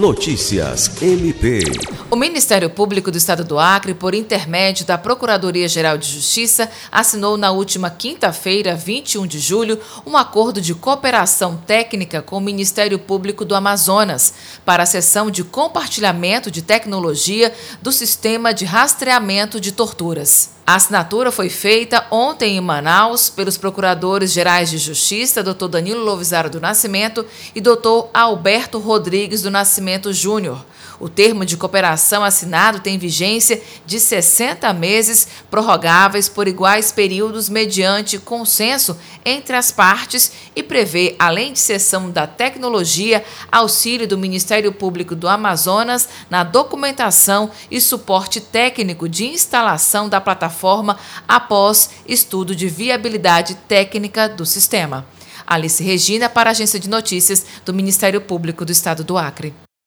Notícias MP. O Ministério Público do Estado do Acre, por intermédio da Procuradoria-Geral de Justiça, assinou na última quinta-feira, 21 de julho, um acordo de cooperação técnica com o Ministério Público do Amazonas para a sessão de compartilhamento de tecnologia do sistema de rastreamento de torturas. A assinatura foi feita ontem em Manaus pelos procuradores gerais de Justiça, Dr. Danilo Lovisaro do Nascimento e Dr. Alberto Rodrigues do Nascimento Júnior. O termo de cooperação assinado tem vigência de 60 meses, prorrogáveis por iguais períodos mediante consenso entre as partes e prevê, além de cessão da tecnologia, auxílio do Ministério Público do Amazonas na documentação e suporte técnico de instalação da plataforma após estudo de viabilidade técnica do sistema. Alice Regina para a Agência de Notícias do Ministério Público do Estado do Acre.